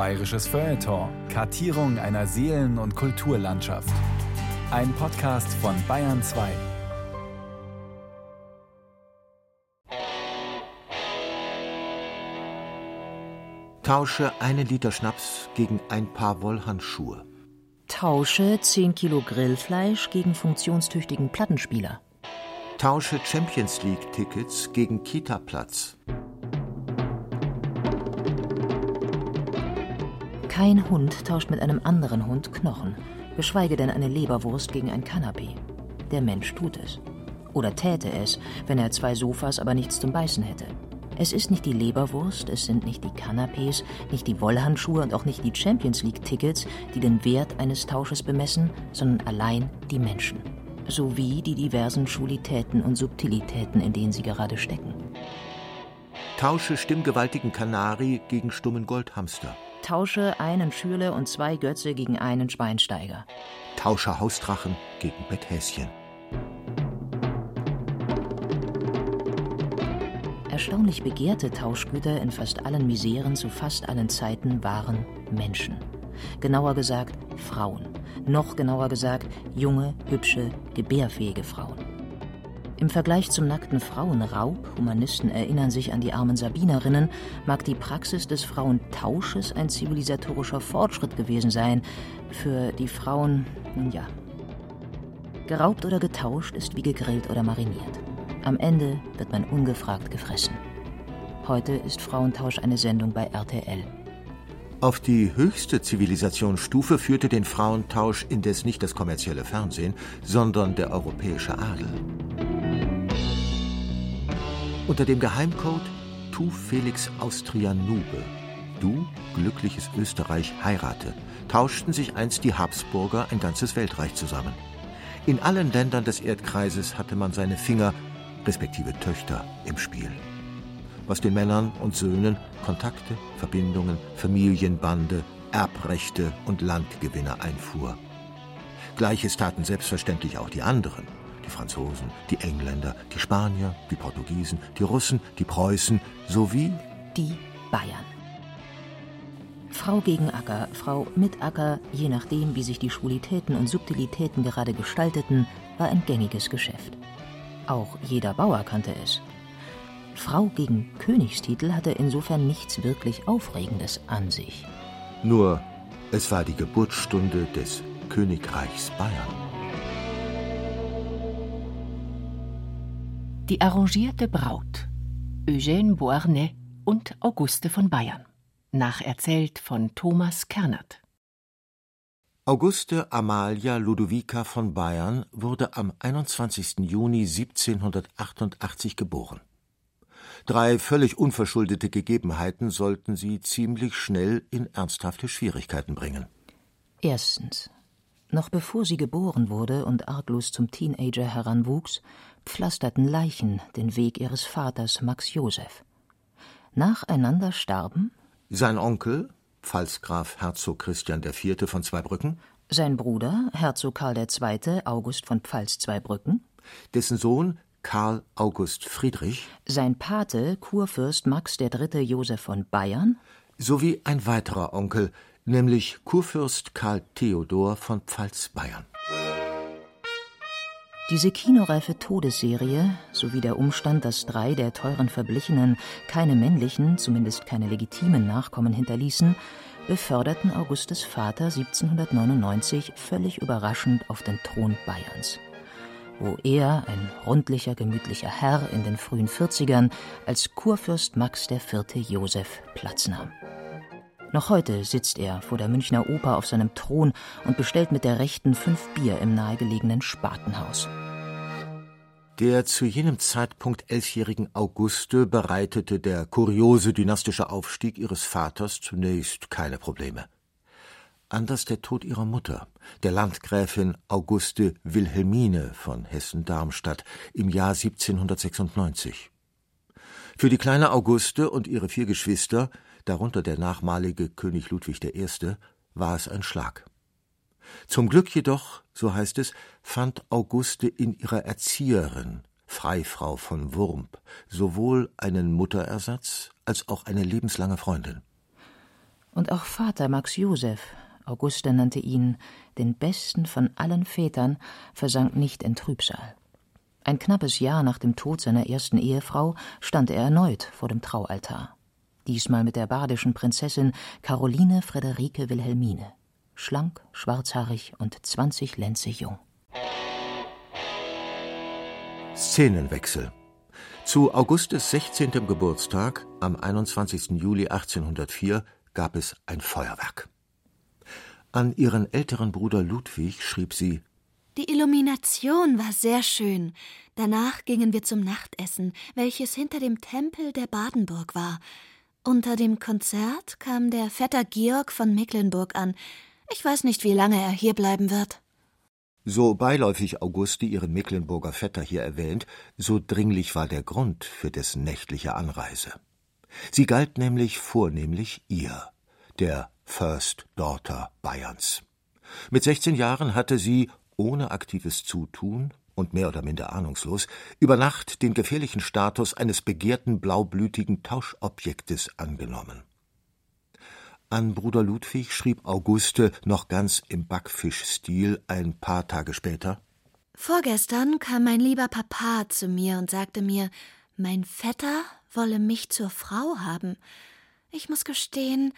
Bayerisches Feuilleton. Kartierung einer Seelen- und Kulturlandschaft. Ein Podcast von Bayern 2. Tausche einen Liter Schnaps gegen ein paar Wollhandschuhe. Tausche 10 Kilo Grillfleisch gegen funktionstüchtigen Plattenspieler. Tausche Champions League Tickets gegen Kita-Platz. Kein Hund tauscht mit einem anderen Hund Knochen, geschweige denn eine Leberwurst gegen ein Kanapee. Der Mensch tut es. Oder täte es, wenn er zwei Sofas aber nichts zum Beißen hätte. Es ist nicht die Leberwurst, es sind nicht die Kanapés, nicht die Wollhandschuhe und auch nicht die Champions League-Tickets, die den Wert eines Tausches bemessen, sondern allein die Menschen. Sowie die diversen Schulitäten und Subtilitäten, in denen sie gerade stecken. Tausche stimmgewaltigen Kanari gegen stummen Goldhamster. Tausche einen Schürle und zwei Götze gegen einen Schweinsteiger. Tausche Hausdrachen gegen Betthäschen. Erstaunlich begehrte Tauschgüter in fast allen Miseren zu fast allen Zeiten waren Menschen. Genauer gesagt Frauen. Noch genauer gesagt junge, hübsche, gebärfähige Frauen. Im Vergleich zum nackten Frauenraub, Humanisten erinnern sich an die armen Sabinerinnen, mag die Praxis des Frauentausches ein zivilisatorischer Fortschritt gewesen sein. Für die Frauen, nun ja. Geraubt oder getauscht ist wie gegrillt oder mariniert. Am Ende wird man ungefragt gefressen. Heute ist Frauentausch eine Sendung bei RTL. Auf die höchste Zivilisationsstufe führte den Frauentausch indes nicht das kommerzielle Fernsehen, sondern der europäische Adel. Unter dem Geheimcode Tu Felix Austria Nube, du, glückliches Österreich, heirate, tauschten sich einst die Habsburger ein ganzes Weltreich zusammen. In allen Ländern des Erdkreises hatte man seine Finger, respektive Töchter, im Spiel. Was den Männern und Söhnen Kontakte, Verbindungen, Familienbande, Erbrechte und Landgewinne einfuhr. Gleiches taten selbstverständlich auch die anderen. Die Franzosen, die Engländer, die Spanier, die Portugiesen, die Russen, die Preußen sowie die Bayern. Frau gegen Acker, Frau mit Acker, je nachdem, wie sich die Schwulitäten und Subtilitäten gerade gestalteten, war ein gängiges Geschäft. Auch jeder Bauer kannte es. Frau gegen Königstitel hatte insofern nichts wirklich Aufregendes an sich. Nur, es war die Geburtsstunde des Königreichs Bayern. Die arrangierte Braut Eugène Beauharnais und Auguste von Bayern. Nacherzählt von Thomas Kernert. Auguste Amalia Ludovica von Bayern wurde am 21. Juni 1788 geboren. Drei völlig unverschuldete Gegebenheiten sollten sie ziemlich schnell in ernsthafte Schwierigkeiten bringen. Erstens. Noch bevor sie geboren wurde und arglos zum Teenager heranwuchs, pflasterten Leichen den Weg ihres Vaters Max Joseph. Nacheinander starben sein Onkel, Pfalzgraf Herzog Christian IV. von Zweibrücken, sein Bruder, Herzog Karl II. August von Pfalz-Zweibrücken, dessen Sohn Karl August Friedrich, sein Pate Kurfürst Max III. Joseph von Bayern sowie ein weiterer Onkel, nämlich Kurfürst Karl Theodor von Pfalz-Bayern. Diese kinoreife Todesserie sowie der Umstand, dass drei der teuren Verblichenen keine männlichen, zumindest keine legitimen Nachkommen hinterließen, beförderten Augustes Vater 1799 völlig überraschend auf den Thron Bayerns, wo er, ein rundlicher, gemütlicher Herr in den frühen 40ern, als Kurfürst Max IV. Joseph Platz nahm. Noch heute sitzt er vor der Münchner Oper auf seinem Thron und bestellt mit der Rechten fünf Bier im nahegelegenen Spatenhaus. Der zu jenem Zeitpunkt elfjährigen Auguste bereitete der kuriose dynastische Aufstieg ihres Vaters zunächst keine Probleme. Anders der Tod ihrer Mutter, der Landgräfin Auguste Wilhelmine von Hessen-Darmstadt im Jahr 1796. Für die kleine Auguste und ihre vier Geschwister darunter der nachmalige König Ludwig I., war es ein Schlag. Zum Glück jedoch, so heißt es, fand Auguste in ihrer Erzieherin, Freifrau von Wurmp, sowohl einen Mutterersatz als auch eine lebenslange Freundin. Und auch Vater Max Josef, Auguste nannte ihn den besten von allen Vätern, versank nicht in Trübsal. Ein knappes Jahr nach dem Tod seiner ersten Ehefrau stand er erneut vor dem Traualtar. Diesmal mit der badischen Prinzessin Caroline Friederike Wilhelmine. Schlank, schwarzhaarig und zwanzig Lenze jung. Szenenwechsel. Zu Augustes 16. Geburtstag, am 21. Juli 1804, gab es ein Feuerwerk. An ihren älteren Bruder Ludwig schrieb sie Die Illumination war sehr schön. Danach gingen wir zum Nachtessen, welches hinter dem Tempel der Badenburg war. Unter dem Konzert kam der Vetter Georg von Mecklenburg an. Ich weiß nicht, wie lange er hier bleiben wird. So beiläufig Auguste ihren Mecklenburger Vetter hier erwähnt, so dringlich war der Grund für dessen nächtliche Anreise. Sie galt nämlich vornehmlich ihr, der First Daughter Bayerns. Mit 16 Jahren hatte sie, ohne aktives Zutun und mehr oder minder ahnungslos, über Nacht den gefährlichen Status eines begehrten blaublütigen Tauschobjektes angenommen. An Bruder Ludwig schrieb Auguste noch ganz im Backfischstil ein paar Tage später Vorgestern kam mein lieber Papa zu mir und sagte mir, mein Vetter wolle mich zur Frau haben. Ich muss gestehen,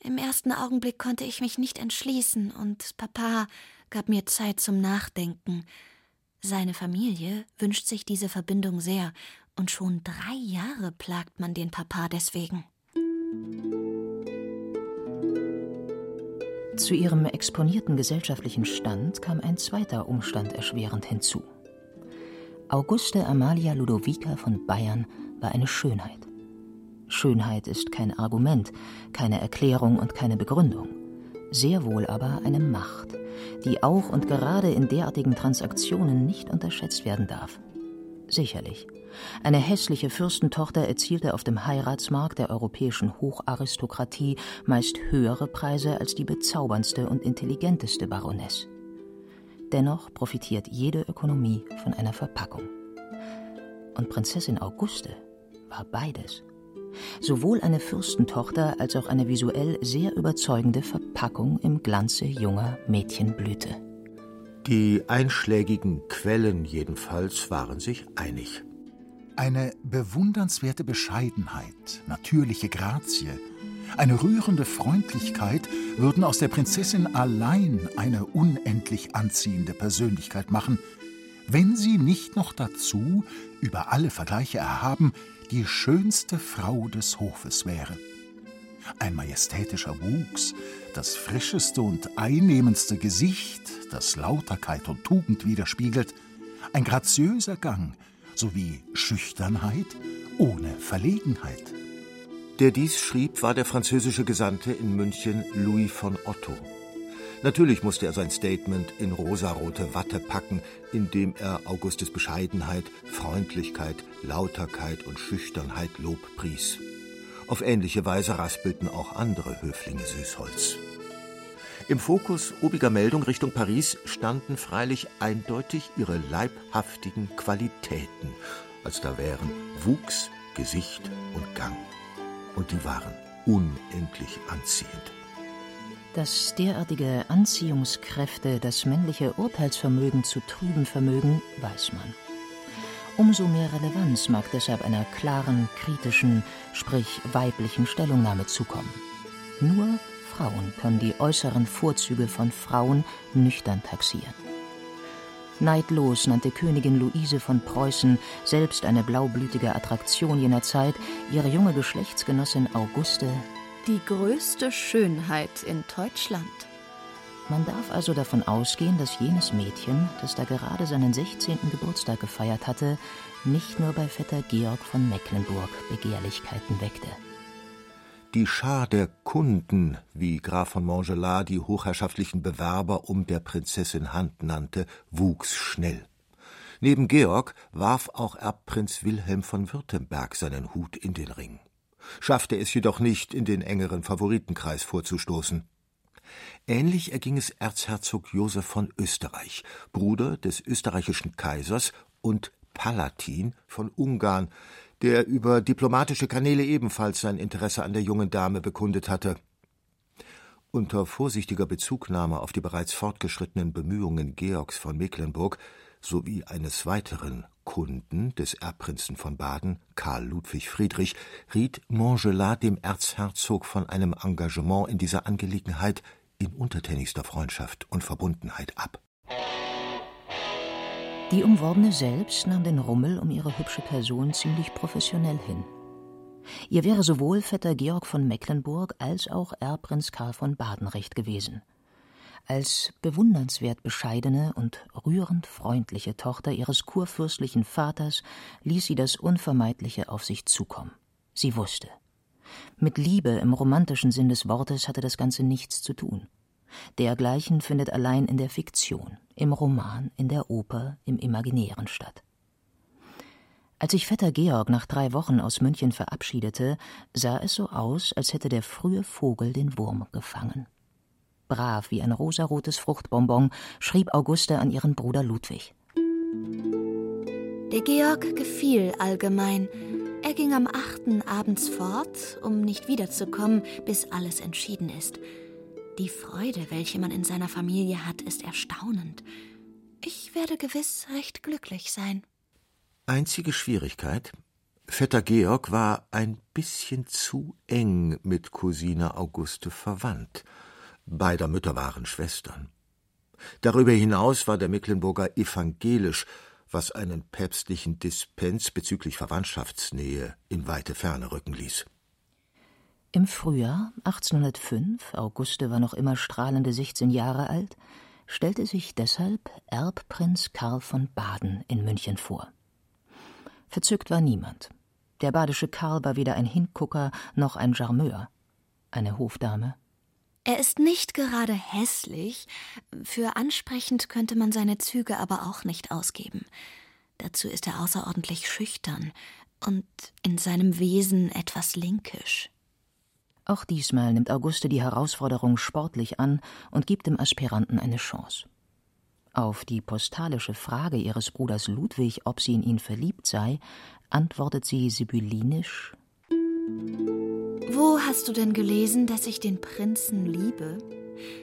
im ersten Augenblick konnte ich mich nicht entschließen, und Papa gab mir Zeit zum Nachdenken. Seine Familie wünscht sich diese Verbindung sehr, und schon drei Jahre plagt man den Papa deswegen. Zu ihrem exponierten gesellschaftlichen Stand kam ein zweiter Umstand erschwerend hinzu. Auguste Amalia Ludovica von Bayern war eine Schönheit. Schönheit ist kein Argument, keine Erklärung und keine Begründung, sehr wohl aber eine Macht, die auch und gerade in derartigen Transaktionen nicht unterschätzt werden darf. Sicherlich. Eine hässliche Fürstentochter erzielte auf dem Heiratsmarkt der europäischen Hocharistokratie meist höhere Preise als die bezauberndste und intelligenteste Baroness. Dennoch profitiert jede Ökonomie von einer Verpackung. Und Prinzessin Auguste war beides sowohl eine Fürstentochter als auch eine visuell sehr überzeugende Verpackung im Glanze junger Mädchenblüte. Die einschlägigen Quellen jedenfalls waren sich einig. Eine bewundernswerte Bescheidenheit, natürliche Grazie, eine rührende Freundlichkeit würden aus der Prinzessin allein eine unendlich anziehende Persönlichkeit machen, wenn sie nicht noch dazu, über alle Vergleiche erhaben, die schönste Frau des Hofes wäre. Ein majestätischer Wuchs, das frischeste und einnehmendste Gesicht, das Lauterkeit und Tugend widerspiegelt, ein graziöser Gang sowie Schüchternheit ohne Verlegenheit. Der dies schrieb, war der französische Gesandte in München Louis von Otto. Natürlich musste er sein Statement in rosarote Watte packen, indem er Augustes Bescheidenheit, Freundlichkeit, Lauterkeit und Schüchternheit Lob pries. Auf ähnliche Weise raspelten auch andere Höflinge Süßholz. Im Fokus obiger Meldung Richtung Paris standen freilich eindeutig ihre leibhaftigen Qualitäten, als da wären Wuchs, Gesicht und Gang. Und die waren unendlich anziehend. Dass derartige Anziehungskräfte das männliche Urteilsvermögen zu trüben vermögen, weiß man. Umso mehr Relevanz mag deshalb einer klaren, kritischen, sprich weiblichen Stellungnahme zukommen. Nur Frauen können die äußeren Vorzüge von Frauen nüchtern taxieren. Neidlos nannte Königin Luise von Preußen, selbst eine blaublütige Attraktion jener Zeit, ihre junge Geschlechtsgenossin Auguste die größte Schönheit in Deutschland. Man darf also davon ausgehen, dass jenes Mädchen, das da gerade seinen 16. Geburtstag gefeiert hatte, nicht nur bei Vetter Georg von Mecklenburg Begehrlichkeiten weckte. Die Schar der Kunden, wie Graf von Montgelat die hochherrschaftlichen Bewerber um der Prinzessin Hand nannte, wuchs schnell. Neben Georg warf auch Erbprinz Wilhelm von Württemberg seinen Hut in den Ring schaffte es jedoch nicht, in den engeren Favoritenkreis vorzustoßen. Ähnlich erging es Erzherzog Josef von Österreich, Bruder des österreichischen Kaisers und Palatin von Ungarn, der über diplomatische Kanäle ebenfalls sein Interesse an der jungen Dame bekundet hatte. Unter vorsichtiger Bezugnahme auf die bereits fortgeschrittenen Bemühungen Georgs von Mecklenburg sowie eines weiteren Kunden des Erbprinzen von Baden, Karl Ludwig Friedrich, riet Montgelat dem Erzherzog von einem Engagement in dieser Angelegenheit in untertänigster Freundschaft und Verbundenheit ab. Die Umworbene selbst nahm den Rummel um ihre hübsche Person ziemlich professionell hin. Ihr wäre sowohl Vetter Georg von Mecklenburg als auch Erbprinz Karl von Baden recht gewesen. Als bewundernswert bescheidene und rührend freundliche Tochter ihres kurfürstlichen Vaters ließ sie das Unvermeidliche auf sich zukommen. Sie wusste. Mit Liebe im romantischen Sinn des Wortes hatte das Ganze nichts zu tun. Dergleichen findet allein in der Fiktion, im Roman, in der Oper, im Imaginären statt. Als sich Vetter Georg nach drei Wochen aus München verabschiedete, sah es so aus, als hätte der frühe Vogel den Wurm gefangen brav wie ein rosarotes Fruchtbonbon, schrieb Auguste an ihren Bruder Ludwig. Der Georg gefiel allgemein. Er ging am achten abends fort, um nicht wiederzukommen, bis alles entschieden ist. Die Freude, welche man in seiner Familie hat, ist erstaunend. Ich werde gewiss recht glücklich sein. Einzige Schwierigkeit, Vetter Georg war ein bisschen zu eng mit Cousine Auguste verwandt. Beider Mütter waren Schwestern. Darüber hinaus war der Mecklenburger evangelisch, was einen päpstlichen Dispens bezüglich Verwandtschaftsnähe in weite Ferne rücken ließ. Im Frühjahr 1805, Auguste war noch immer strahlende 16 Jahre alt, stellte sich deshalb Erbprinz Karl von Baden in München vor. Verzückt war niemand. Der badische Karl war weder ein Hingucker noch ein Charmeur. Eine Hofdame er ist nicht gerade hässlich, für ansprechend könnte man seine Züge aber auch nicht ausgeben. Dazu ist er außerordentlich schüchtern und in seinem Wesen etwas linkisch. Auch diesmal nimmt Auguste die Herausforderung sportlich an und gibt dem Aspiranten eine Chance. Auf die postalische Frage ihres Bruders Ludwig, ob sie in ihn verliebt sei, antwortet sie sibyllinisch wo hast du denn gelesen, dass ich den Prinzen liebe?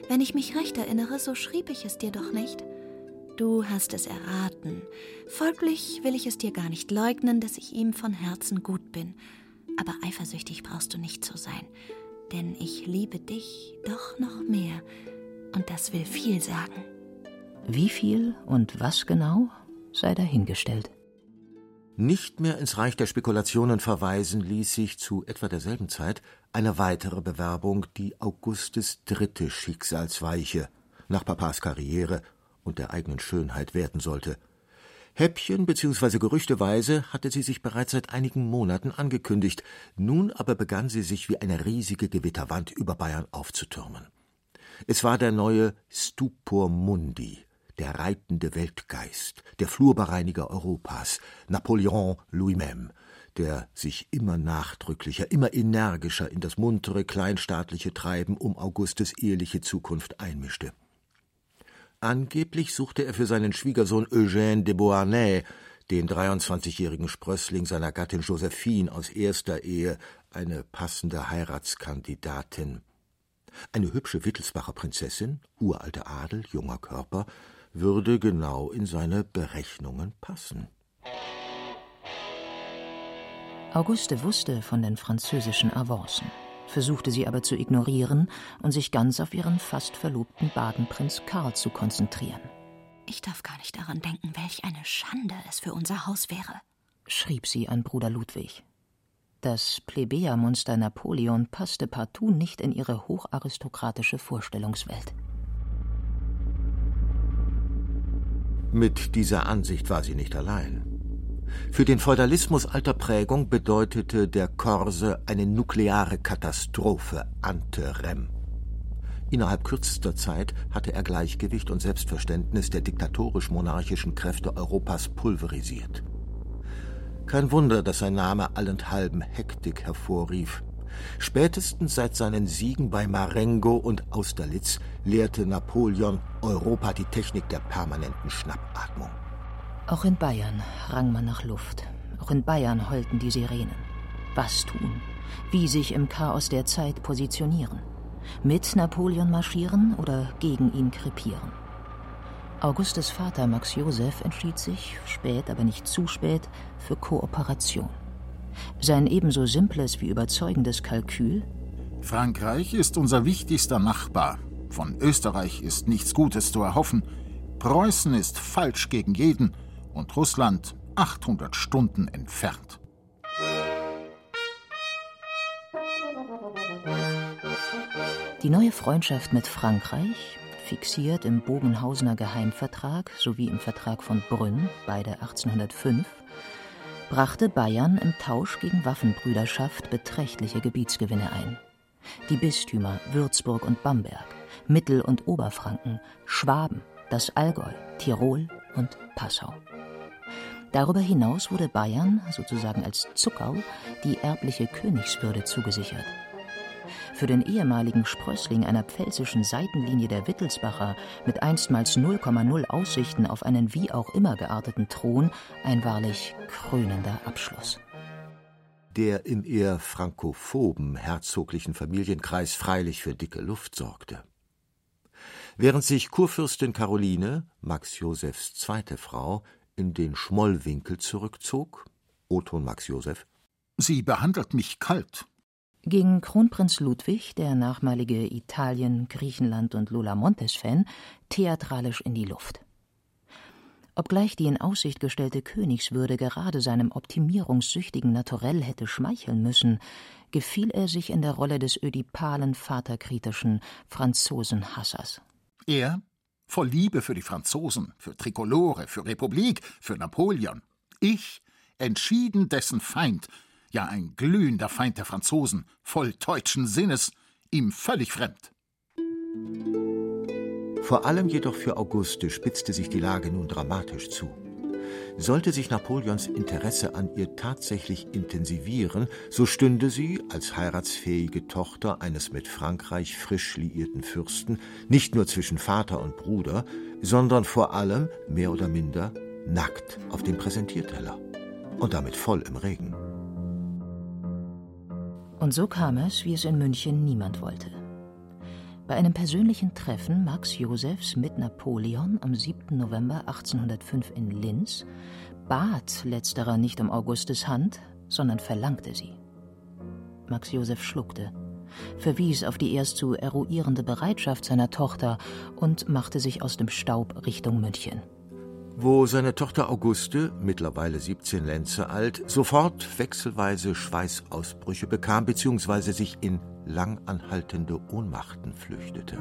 Wenn ich mich recht erinnere, so schrieb ich es dir doch nicht. Du hast es erraten. Folglich will ich es dir gar nicht leugnen, dass ich ihm von Herzen gut bin. Aber eifersüchtig brauchst du nicht zu sein, denn ich liebe dich doch noch mehr. Und das will viel sagen. Wie viel und was genau sei dahingestellt. Nicht mehr ins Reich der Spekulationen verweisen ließ sich zu etwa derselben Zeit eine weitere Bewerbung, die Augustes dritte Schicksalsweiche nach Papas Karriere und der eigenen Schönheit werden sollte. Häppchen bzw. gerüchteweise hatte sie sich bereits seit einigen Monaten angekündigt, nun aber begann sie sich wie eine riesige Gewitterwand über Bayern aufzutürmen. Es war der neue Stupor Mundi, der reitende Weltgeist, der Flurbereiniger Europas, Napoleon lui-même, der sich immer nachdrücklicher, immer energischer in das muntere, kleinstaatliche Treiben um Augustes eheliche Zukunft einmischte. Angeblich suchte er für seinen Schwiegersohn Eugène de Beauharnais, den 23-jährigen Sprössling seiner Gattin Josephine aus erster Ehe, eine passende Heiratskandidatin. Eine hübsche Wittelsbacher Prinzessin, uralte Adel, junger Körper, würde genau in seine Berechnungen passen. Auguste wusste von den französischen Avancen, versuchte sie aber zu ignorieren und sich ganz auf ihren fast verlobten Badenprinz Karl zu konzentrieren. Ich darf gar nicht daran denken, welch eine Schande es für unser Haus wäre, schrieb sie an Bruder Ludwig. Das Plebejermonster Napoleon passte partout nicht in ihre hocharistokratische Vorstellungswelt. Mit dieser Ansicht war sie nicht allein. Für den Feudalismus alter Prägung bedeutete der Korse eine nukleare Katastrophe ante rem. Innerhalb kürzester Zeit hatte er Gleichgewicht und Selbstverständnis der diktatorisch-monarchischen Kräfte Europas pulverisiert. Kein Wunder, dass sein Name allenthalben Hektik hervorrief. Spätestens seit seinen Siegen bei Marengo und Austerlitz lehrte Napoleon Europa die Technik der permanenten Schnappatmung. Auch in Bayern rang man nach Luft. Auch in Bayern heulten die Sirenen. Was tun? Wie sich im Chaos der Zeit positionieren? Mit Napoleon marschieren oder gegen ihn krepieren. Augustes Vater Max Joseph entschied sich, spät aber nicht zu spät, für Kooperation. Sein ebenso simples wie überzeugendes Kalkül Frankreich ist unser wichtigster Nachbar. Von Österreich ist nichts Gutes zu erhoffen. Preußen ist falsch gegen jeden und Russland 800 Stunden entfernt. Die neue Freundschaft mit Frankreich, fixiert im Bogenhausener Geheimvertrag sowie im Vertrag von Brünn, beide 1805, brachte Bayern im Tausch gegen Waffenbrüderschaft beträchtliche Gebietsgewinne ein. Die Bistümer Würzburg und Bamberg, Mittel- und Oberfranken, Schwaben, das Allgäu, Tirol und Passau. Darüber hinaus wurde Bayern, sozusagen als Zuckau, die erbliche Königswürde zugesichert. Für den ehemaligen Sprössling einer pfälzischen Seitenlinie der Wittelsbacher mit einstmals 0,0 Aussichten auf einen wie auch immer gearteten Thron ein wahrlich krönender Abschluss. Der im eher frankophoben herzoglichen Familienkreis freilich für dicke Luft sorgte. Während sich Kurfürstin Caroline, Max Josefs zweite Frau, in den Schmollwinkel zurückzog, Oton Max Josef, Sie behandelt mich kalt, ging Kronprinz Ludwig, der nachmalige Italien-, Griechenland- und Lola Montes-Fan, theatralisch in die Luft. Obgleich die in Aussicht gestellte Königswürde gerade seinem optimierungssüchtigen Naturell hätte schmeicheln müssen, gefiel er sich in der Rolle des ödipalen, vaterkritischen Franzosenhassers. Er, voll Liebe für die Franzosen, für Trikolore, für Republik, für Napoleon. Ich, entschieden dessen Feind, ja ein glühender Feind der Franzosen, voll deutschen Sinnes, ihm völlig fremd. Vor allem jedoch für Auguste spitzte sich die Lage nun dramatisch zu. Sollte sich Napoleons Interesse an ihr tatsächlich intensivieren, so stünde sie als heiratsfähige Tochter eines mit Frankreich frisch liierten Fürsten nicht nur zwischen Vater und Bruder, sondern vor allem, mehr oder minder, nackt auf dem Präsentierteller und damit voll im Regen. Und so kam es, wie es in München niemand wollte. Bei einem persönlichen Treffen Max Josefs mit Napoleon am 7. November 1805 in Linz bat letzterer nicht um Augustes Hand, sondern verlangte sie. Max Josef schluckte, verwies auf die erst zu eruierende Bereitschaft seiner Tochter und machte sich aus dem Staub Richtung München wo seine Tochter Auguste, mittlerweile 17 Lenze alt, sofort wechselweise Schweißausbrüche bekam bzw. sich in langanhaltende Ohnmachten flüchtete.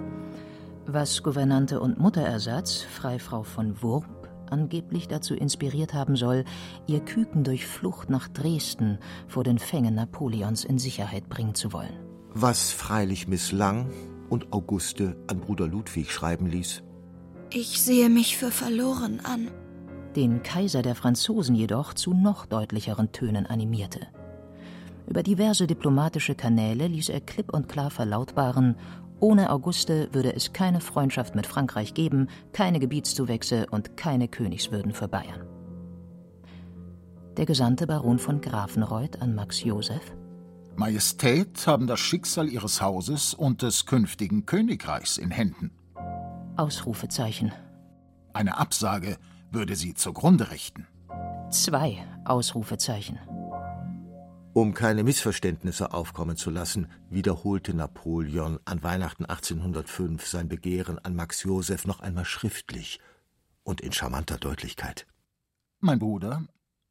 Was Gouvernante und Mutterersatz, Freifrau von Wurp, angeblich dazu inspiriert haben soll, ihr Küken durch Flucht nach Dresden vor den Fängen Napoleons in Sicherheit bringen zu wollen. Was freilich misslang und Auguste an Bruder Ludwig schreiben ließ, ich sehe mich für verloren an. Den Kaiser der Franzosen jedoch zu noch deutlicheren Tönen animierte. Über diverse diplomatische Kanäle ließ er klipp und klar verlautbaren, ohne Auguste würde es keine Freundschaft mit Frankreich geben, keine Gebietszuwächse und keine Königswürden für Bayern. Der Gesandte Baron von Grafenreuth an Max Joseph Majestät haben das Schicksal ihres Hauses und des künftigen Königreichs in Händen. Ausrufezeichen. Eine Absage würde sie zugrunde richten. Zwei Ausrufezeichen. Um keine Missverständnisse aufkommen zu lassen, wiederholte Napoleon an Weihnachten 1805 sein Begehren an Max Joseph noch einmal schriftlich und in charmanter Deutlichkeit. Mein Bruder,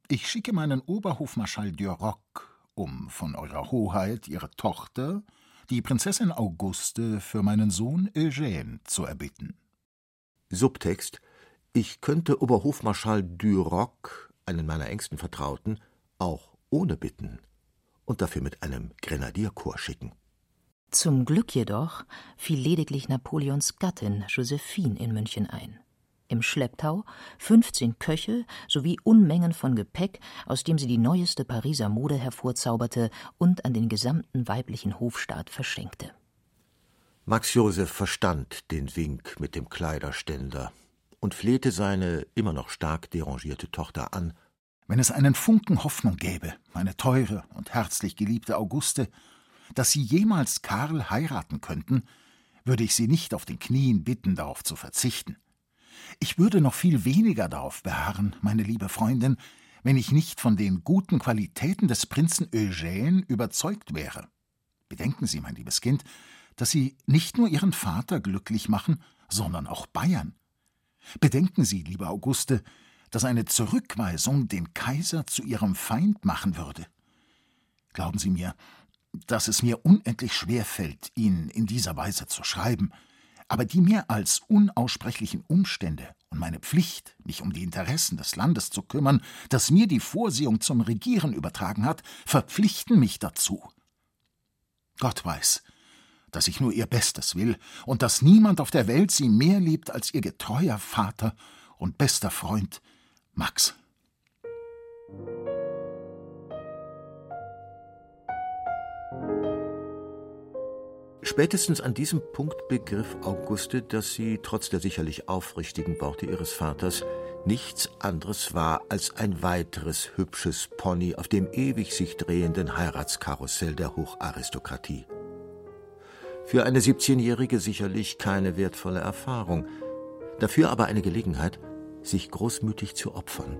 ich schicke meinen Oberhofmarschall Duroc, um von Eurer Hoheit ihre Tochter, die Prinzessin Auguste für meinen Sohn Eugène zu erbitten. Subtext Ich könnte Oberhofmarschall Duroc, einen meiner engsten Vertrauten, auch ohne bitten und dafür mit einem Grenadierkorps schicken. Zum Glück jedoch fiel lediglich Napoleons Gattin Josephine in München ein im Schlepptau 15 Köche sowie Unmengen von Gepäck, aus dem sie die neueste Pariser Mode hervorzauberte und an den gesamten weiblichen Hofstaat verschenkte. Max Joseph verstand den Wink mit dem Kleiderständer und flehte seine immer noch stark derangierte Tochter an. Wenn es einen Funken Hoffnung gäbe, meine teure und herzlich geliebte Auguste, dass Sie jemals Karl heiraten könnten, würde ich Sie nicht auf den Knien bitten, darauf zu verzichten. Ich würde noch viel weniger darauf beharren, meine liebe Freundin, wenn ich nicht von den guten Qualitäten des Prinzen Eugène überzeugt wäre. Bedenken Sie, mein liebes Kind, dass Sie nicht nur Ihren Vater glücklich machen, sondern auch Bayern. Bedenken Sie, liebe Auguste, dass eine Zurückweisung den Kaiser zu Ihrem Feind machen würde. Glauben Sie mir, dass es mir unendlich schwer fällt, Ihnen in dieser Weise zu schreiben, aber die mir als unaussprechlichen Umstände und meine Pflicht, mich um die Interessen des Landes zu kümmern, das mir die Vorsehung zum Regieren übertragen hat, verpflichten mich dazu. Gott weiß, dass ich nur ihr Bestes will und dass niemand auf der Welt sie mehr liebt als ihr getreuer Vater und bester Freund Max. Spätestens an diesem Punkt begriff Auguste, dass sie, trotz der sicherlich aufrichtigen Worte ihres Vaters, nichts anderes war als ein weiteres hübsches Pony auf dem ewig sich drehenden Heiratskarussell der Hocharistokratie. Für eine 17-Jährige sicherlich keine wertvolle Erfahrung, dafür aber eine Gelegenheit, sich großmütig zu opfern.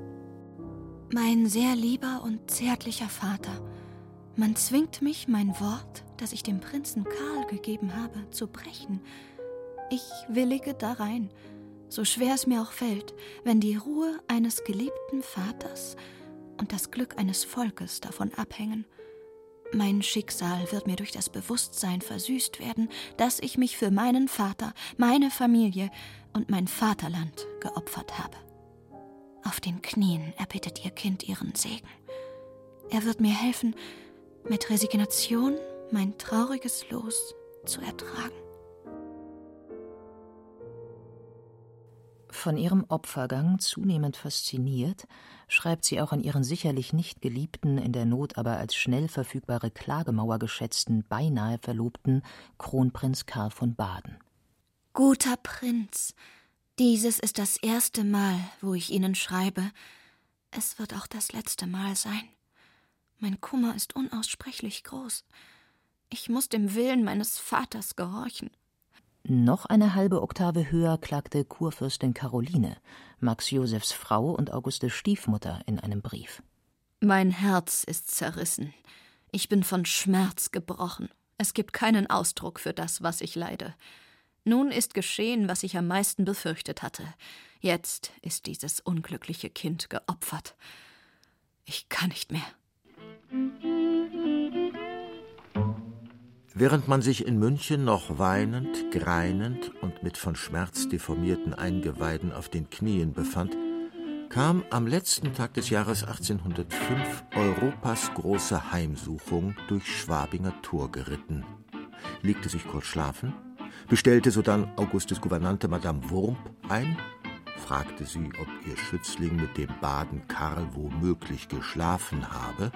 Mein sehr lieber und zärtlicher Vater, man zwingt mich, mein Wort, das ich dem Prinzen Karl gegeben habe, zu brechen. Ich willige darein, so schwer es mir auch fällt, wenn die Ruhe eines geliebten Vaters und das Glück eines Volkes davon abhängen. Mein Schicksal wird mir durch das Bewusstsein versüßt werden, dass ich mich für meinen Vater, meine Familie und mein Vaterland geopfert habe. Auf den Knien erbittet ihr Kind ihren Segen. Er wird mir helfen, mit Resignation mein trauriges Los zu ertragen. Von ihrem Opfergang zunehmend fasziniert, schreibt sie auch an ihren sicherlich nicht geliebten, in der Not aber als schnell verfügbare Klagemauer geschätzten, beinahe Verlobten Kronprinz Karl von Baden. Guter Prinz, dieses ist das erste Mal, wo ich Ihnen schreibe. Es wird auch das letzte Mal sein. Mein Kummer ist unaussprechlich groß. Ich muss dem Willen meines Vaters gehorchen. Noch eine halbe Oktave höher klagte Kurfürstin Caroline, Max Josefs Frau und Auguste Stiefmutter, in einem Brief. Mein Herz ist zerrissen. Ich bin von Schmerz gebrochen. Es gibt keinen Ausdruck für das, was ich leide. Nun ist geschehen, was ich am meisten befürchtet hatte. Jetzt ist dieses unglückliche Kind geopfert. Ich kann nicht mehr. Während man sich in München noch weinend, greinend und mit von Schmerz deformierten Eingeweiden auf den Knien befand, kam am letzten Tag des Jahres 1805 Europas große Heimsuchung durch Schwabinger Tor geritten, legte sich kurz schlafen, bestellte sodann Augustes Gouvernante Madame Wurmp ein, fragte sie, ob ihr Schützling mit dem Baden Karl womöglich geschlafen habe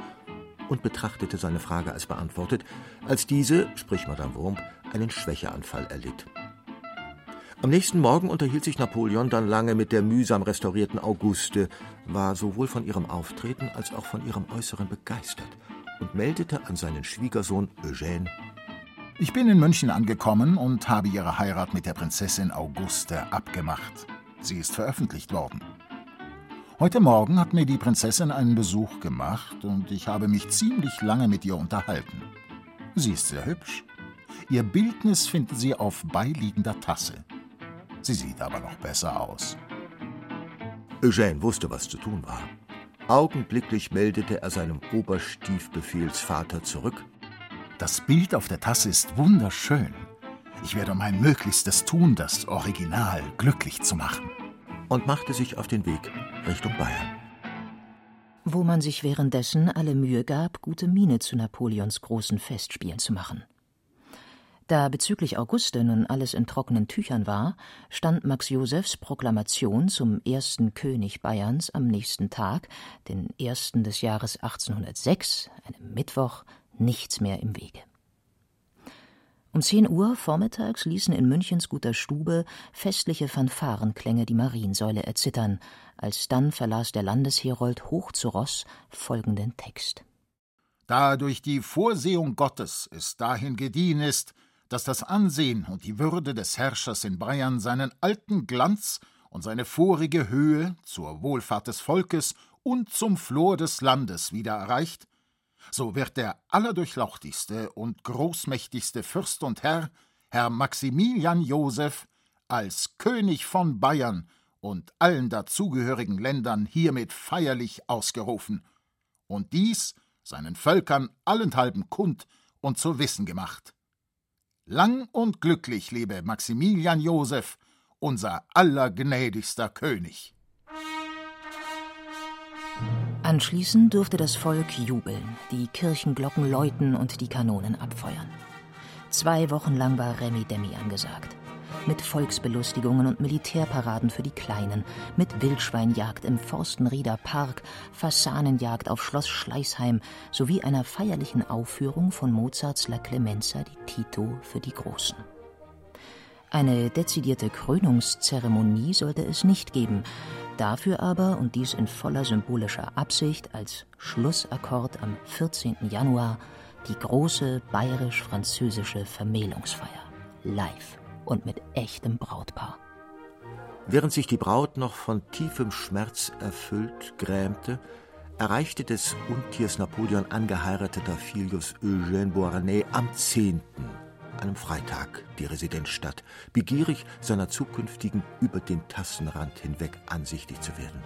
und betrachtete seine Frage als beantwortet, als diese, sprich Madame Wurmp, einen Schwächeanfall erlitt. Am nächsten Morgen unterhielt sich Napoleon dann lange mit der mühsam restaurierten Auguste, war sowohl von ihrem Auftreten als auch von ihrem Äußeren begeistert und meldete an seinen Schwiegersohn Eugène Ich bin in München angekommen und habe ihre Heirat mit der Prinzessin Auguste abgemacht. Sie ist veröffentlicht worden. Heute Morgen hat mir die Prinzessin einen Besuch gemacht und ich habe mich ziemlich lange mit ihr unterhalten. Sie ist sehr hübsch. Ihr Bildnis finden Sie auf beiliegender Tasse. Sie sieht aber noch besser aus. Eugène wusste, was zu tun war. Augenblicklich meldete er seinem Oberstiefbefehlsvater zurück. Das Bild auf der Tasse ist wunderschön. Ich werde mein Möglichstes tun, das Original glücklich zu machen. Und machte sich auf den Weg Richtung Bayern. Wo man sich währenddessen alle Mühe gab, gute Miene zu Napoleons großen Festspielen zu machen. Da bezüglich Auguste nun alles in trockenen Tüchern war, stand Max Josefs Proklamation zum ersten König Bayerns am nächsten Tag, den ersten des Jahres 1806, einem Mittwoch, nichts mehr im Wege. Um zehn Uhr vormittags ließen in Münchens guter Stube festliche Fanfarenklänge die Mariensäule erzittern, alsdann verlas der Landesherold hoch zu Ross folgenden Text. da durch die Vorsehung Gottes es dahin gediehen ist, dass das Ansehen und die Würde des Herrschers in Bayern seinen alten Glanz und seine vorige Höhe zur Wohlfahrt des Volkes und zum Flor des Landes wieder erreicht, so wird der allerdurchlauchtigste und großmächtigste Fürst und Herr, Herr Maximilian Joseph, als König von Bayern und allen dazugehörigen Ländern hiermit feierlich ausgerufen, und dies seinen Völkern allenthalben kund und zu wissen gemacht. Lang und glücklich lebe Maximilian Joseph, unser allergnädigster König. Anschließend durfte das Volk jubeln, die Kirchenglocken läuten und die Kanonen abfeuern. Zwei Wochen lang war Remi Demi angesagt. Mit Volksbelustigungen und Militärparaden für die Kleinen, mit Wildschweinjagd im Forstenrieder Park, Fasanenjagd auf Schloss Schleißheim sowie einer feierlichen Aufführung von Mozarts La Clemenza di Tito für die Großen. Eine dezidierte Krönungszeremonie sollte es nicht geben, Dafür aber, und dies in voller symbolischer Absicht, als Schlussakkord am 14. Januar die große bayerisch-französische Vermählungsfeier. Live und mit echtem Brautpaar. Während sich die Braut noch von tiefem Schmerz erfüllt grämte, erreichte des Untiers Napoleon angeheirateter Filius Eugène Beauharnais am 10 einem Freitag die Residenzstadt, begierig seiner zukünftigen über den Tassenrand hinweg ansichtig zu werden.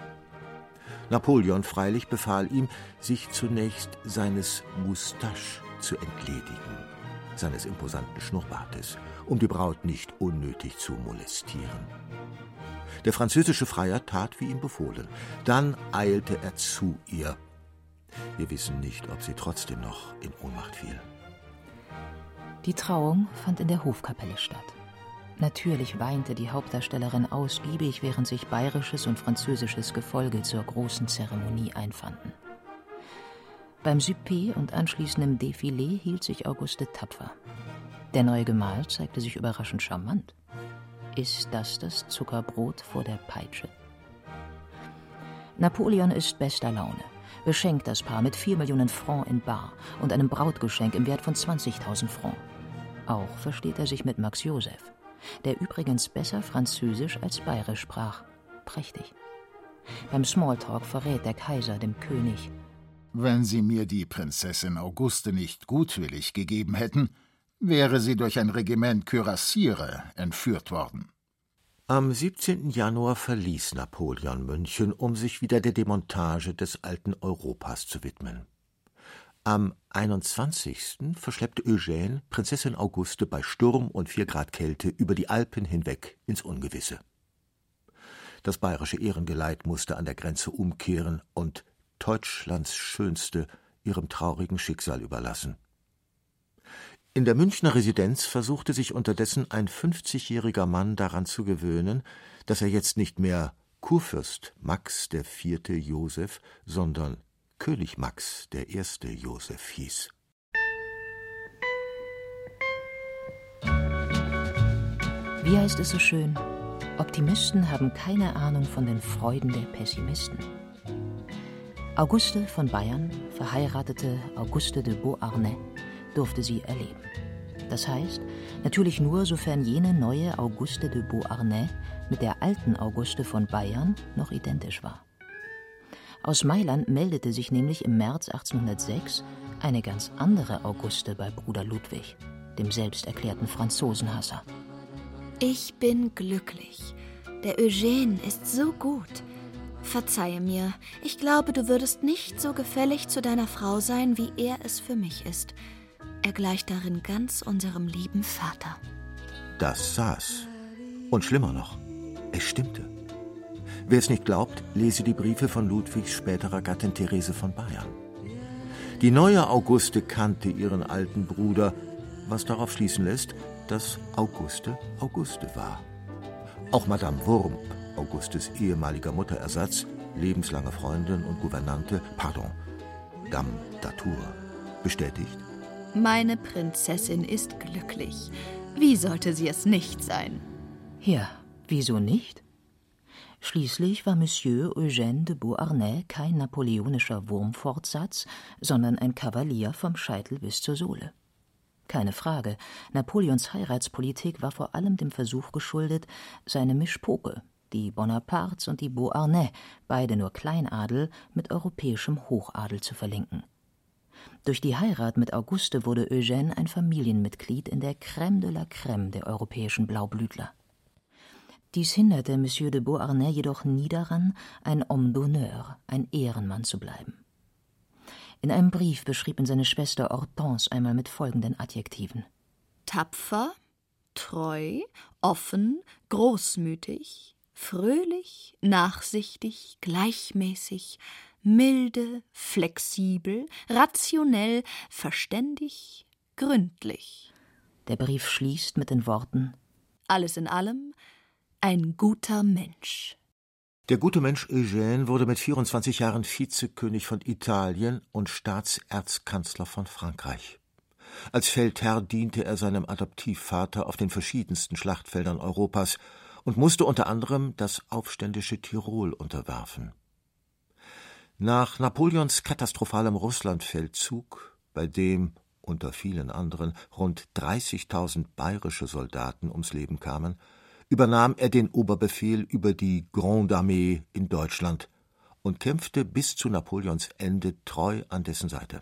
Napoleon freilich befahl ihm, sich zunächst seines Moustache zu entledigen, seines imposanten Schnurrbartes, um die Braut nicht unnötig zu molestieren. Der französische Freier tat, wie ihm befohlen. Dann eilte er zu ihr. Wir wissen nicht, ob sie trotzdem noch in Ohnmacht fiel. Die Trauung fand in der Hofkapelle statt. Natürlich weinte die Hauptdarstellerin ausgiebig, während sich bayerisches und französisches Gefolge zur großen Zeremonie einfanden. Beim Souper und anschließendem Defilé hielt sich Auguste tapfer. Der neue Gemahl zeigte sich überraschend charmant. Ist das das Zuckerbrot vor der Peitsche? Napoleon ist bester Laune, beschenkt das Paar mit vier Millionen Francs in Bar und einem Brautgeschenk im Wert von 20.000 Francs. Auch versteht er sich mit Max Joseph, der übrigens besser Französisch als Bayerisch sprach. Prächtig. Beim Smalltalk verrät der Kaiser dem König. Wenn Sie mir die Prinzessin Auguste nicht gutwillig gegeben hätten, wäre sie durch ein Regiment Kürassiere entführt worden. Am 17. Januar verließ Napoleon München, um sich wieder der Demontage des alten Europas zu widmen. Am 21. verschleppte Eugène Prinzessin Auguste bei Sturm und vier Grad Kälte über die Alpen hinweg ins Ungewisse. Das bayerische Ehrengeleit musste an der Grenze umkehren und Deutschlands Schönste ihrem traurigen Schicksal überlassen. In der Münchner Residenz versuchte sich unterdessen ein 50-jähriger Mann daran zu gewöhnen, dass er jetzt nicht mehr Kurfürst Max IV. Joseph, sondern König Max der erste Joseph hieß. Wie heißt es so schön? Optimisten haben keine Ahnung von den Freuden der Pessimisten. Auguste von Bayern, verheiratete Auguste de Beauharnais, durfte sie erleben. Das heißt, natürlich nur, sofern jene neue Auguste de Beauharnais mit der alten Auguste von Bayern noch identisch war. Aus Mailand meldete sich nämlich im März 1806 eine ganz andere Auguste bei Bruder Ludwig, dem selbsterklärten Franzosenhasser. Ich bin glücklich. Der Eugène ist so gut. Verzeihe mir, ich glaube, du würdest nicht so gefällig zu deiner Frau sein, wie er es für mich ist. Er gleicht darin ganz unserem lieben Vater. Das saß. Und schlimmer noch, es stimmte. Wer es nicht glaubt, lese die Briefe von Ludwigs späterer Gattin Therese von Bayern. Die neue Auguste kannte ihren alten Bruder, was darauf schließen lässt, dass Auguste Auguste war. Auch Madame Wurmp, Augustes ehemaliger Mutterersatz, lebenslange Freundin und Gouvernante, pardon, Dame d'Atour, bestätigt. Meine Prinzessin ist glücklich. Wie sollte sie es nicht sein? Ja, wieso nicht? Schließlich war Monsieur Eugène de Beauharnais kein napoleonischer Wurmfortsatz, sondern ein Kavalier vom Scheitel bis zur Sohle. Keine Frage, Napoleons Heiratspolitik war vor allem dem Versuch geschuldet, seine Mischpoke, die Bonapartes und die Beauharnais, beide nur Kleinadel, mit europäischem Hochadel zu verlinken. Durch die Heirat mit Auguste wurde Eugène ein Familienmitglied in der Crème de la Crème der europäischen Blaublütler. Dies hinderte Monsieur de Beauharnais jedoch nie daran, ein Homme d'honneur, ein Ehrenmann zu bleiben. In einem Brief beschrieb ihn seine Schwester Hortense einmal mit folgenden Adjektiven: Tapfer, treu, offen, großmütig, fröhlich, nachsichtig, gleichmäßig, milde, flexibel, rationell, verständig, gründlich. Der Brief schließt mit den Worten Alles in allem ein guter Mensch. Der gute Mensch Eugène wurde mit 24 Jahren Vizekönig von Italien und Staatserzkanzler von Frankreich. Als Feldherr diente er seinem Adoptivvater auf den verschiedensten Schlachtfeldern Europas und musste unter anderem das aufständische Tirol unterwerfen. Nach Napoleons katastrophalem Russlandfeldzug, bei dem unter vielen anderen rund 30.000 bayerische Soldaten ums Leben kamen, übernahm er den Oberbefehl über die Grande Armee in Deutschland und kämpfte bis zu Napoleons Ende treu an dessen Seite.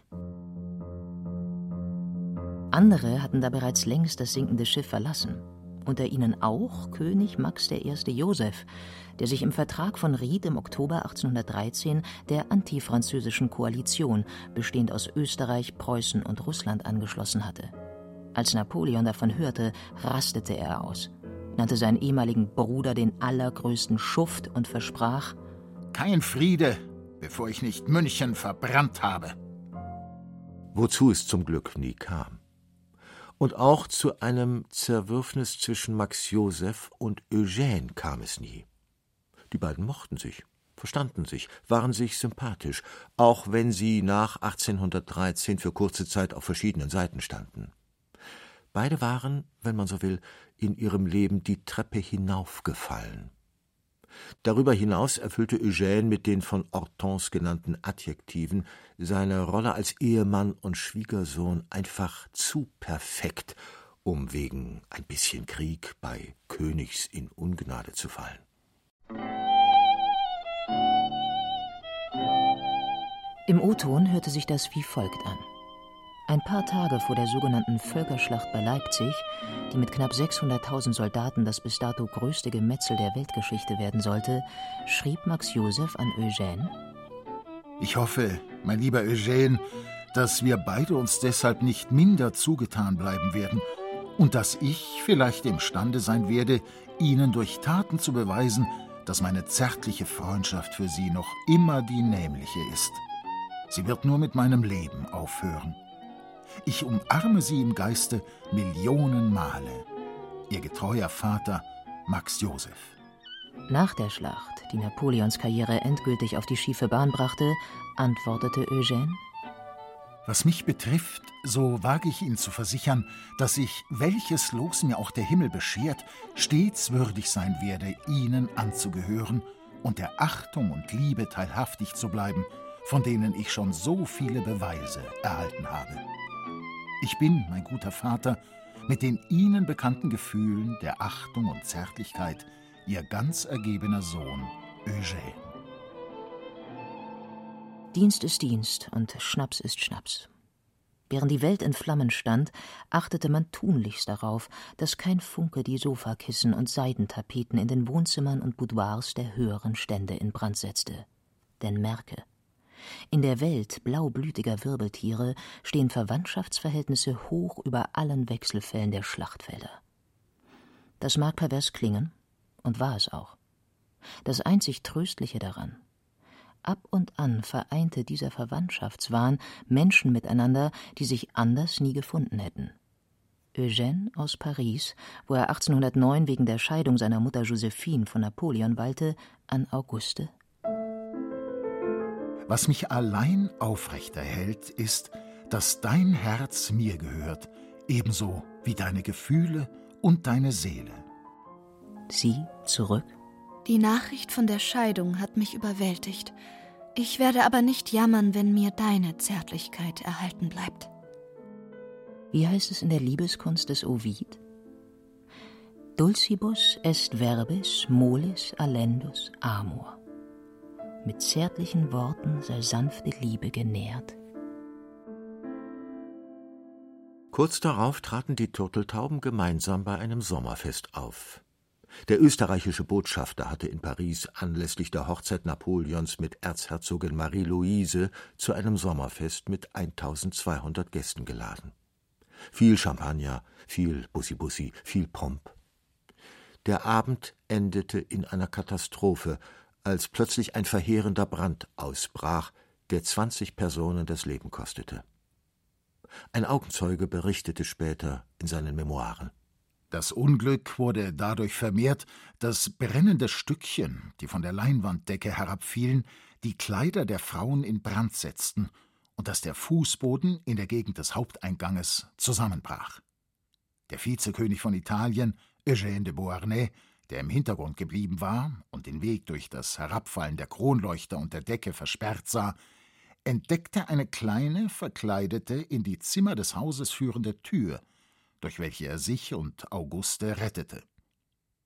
Andere hatten da bereits längst das sinkende Schiff verlassen unter ihnen auch König Max I. Joseph, der sich im Vertrag von Ried im Oktober 1813 der antifranzösischen Koalition, bestehend aus Österreich, Preußen und Russland, angeschlossen hatte. Als Napoleon davon hörte, rastete er aus, nannte seinen ehemaligen Bruder den allergrößten Schuft und versprach: Kein Friede, bevor ich nicht München verbrannt habe. Wozu es zum Glück nie kam und auch zu einem Zerwürfnis zwischen Max Joseph und Eugène kam es nie. Die beiden mochten sich, verstanden sich, waren sich sympathisch, auch wenn sie nach 1813 für kurze Zeit auf verschiedenen Seiten standen. Beide waren, wenn man so will, in ihrem Leben die Treppe hinaufgefallen. Darüber hinaus erfüllte Eugène mit den von Hortense genannten Adjektiven seine Rolle als Ehemann und Schwiegersohn einfach zu perfekt, um wegen ein bisschen Krieg bei Königs in Ungnade zu fallen. Im O-Ton hörte sich das wie folgt an. Ein paar Tage vor der sogenannten Völkerschlacht bei Leipzig, die mit knapp 600.000 Soldaten das bis dato größte Gemetzel der Weltgeschichte werden sollte, schrieb Max Joseph an Eugène: Ich hoffe, mein lieber Eugène, dass wir beide uns deshalb nicht minder zugetan bleiben werden und dass ich vielleicht imstande sein werde, Ihnen durch Taten zu beweisen, dass meine zärtliche Freundschaft für Sie noch immer die nämliche ist. Sie wird nur mit meinem Leben aufhören. Ich umarme sie im Geiste Millionen Male. Ihr getreuer Vater Max Joseph. Nach der Schlacht, die Napoleons Karriere endgültig auf die schiefe Bahn brachte, antwortete Eugène: Was mich betrifft, so wage ich Ihnen zu versichern, dass ich, welches Los mir auch der Himmel beschert, stets würdig sein werde, Ihnen anzugehören und der Achtung und Liebe teilhaftig zu bleiben, von denen ich schon so viele Beweise erhalten habe. Ich bin, mein guter Vater, mit den Ihnen bekannten Gefühlen der Achtung und Zärtlichkeit Ihr ganz ergebener Sohn Eugène. Dienst ist Dienst und Schnaps ist Schnaps. Während die Welt in Flammen stand, achtete man tunlichst darauf, dass kein Funke die Sofakissen und Seidentapeten in den Wohnzimmern und Boudoirs der höheren Stände in Brand setzte. Denn merke, in der Welt blaublütiger Wirbeltiere stehen Verwandtschaftsverhältnisse hoch über allen Wechselfällen der Schlachtfelder. Das mag pervers klingen, und war es auch. Das einzig Tröstliche daran. Ab und an vereinte dieser Verwandtschaftswahn Menschen miteinander, die sich anders nie gefunden hätten. Eugène aus Paris, wo er 1809 wegen der Scheidung seiner Mutter Josephine von Napoleon weilte, an Auguste was mich allein aufrechterhält, ist, dass dein Herz mir gehört, ebenso wie deine Gefühle und deine Seele. Sie zurück? Die Nachricht von der Scheidung hat mich überwältigt. Ich werde aber nicht jammern, wenn mir deine Zärtlichkeit erhalten bleibt. Wie heißt es in der Liebeskunst des Ovid? Dulcibus est verbis molis allendus amor. Mit zärtlichen Worten sei sanfte Liebe genährt. Kurz darauf traten die Turteltauben gemeinsam bei einem Sommerfest auf. Der österreichische Botschafter hatte in Paris anlässlich der Hochzeit Napoleons mit Erzherzogin Marie-Louise zu einem Sommerfest mit 1200 Gästen geladen. Viel Champagner, viel Bussi-Bussi, viel Pomp. Der Abend endete in einer Katastrophe, als plötzlich ein verheerender Brand ausbrach, der zwanzig Personen das Leben kostete. Ein Augenzeuge berichtete später in seinen Memoiren. Das Unglück wurde dadurch vermehrt, dass brennende Stückchen, die von der Leinwanddecke herabfielen, die Kleider der Frauen in Brand setzten und dass der Fußboden in der Gegend des Haupteinganges zusammenbrach. Der Vizekönig von Italien, Eugène de Beauharnais, der im Hintergrund geblieben war und den Weg durch das Herabfallen der Kronleuchter und der Decke versperrt sah, entdeckte eine kleine, verkleidete, in die Zimmer des Hauses führende Tür, durch welche er sich und Auguste rettete.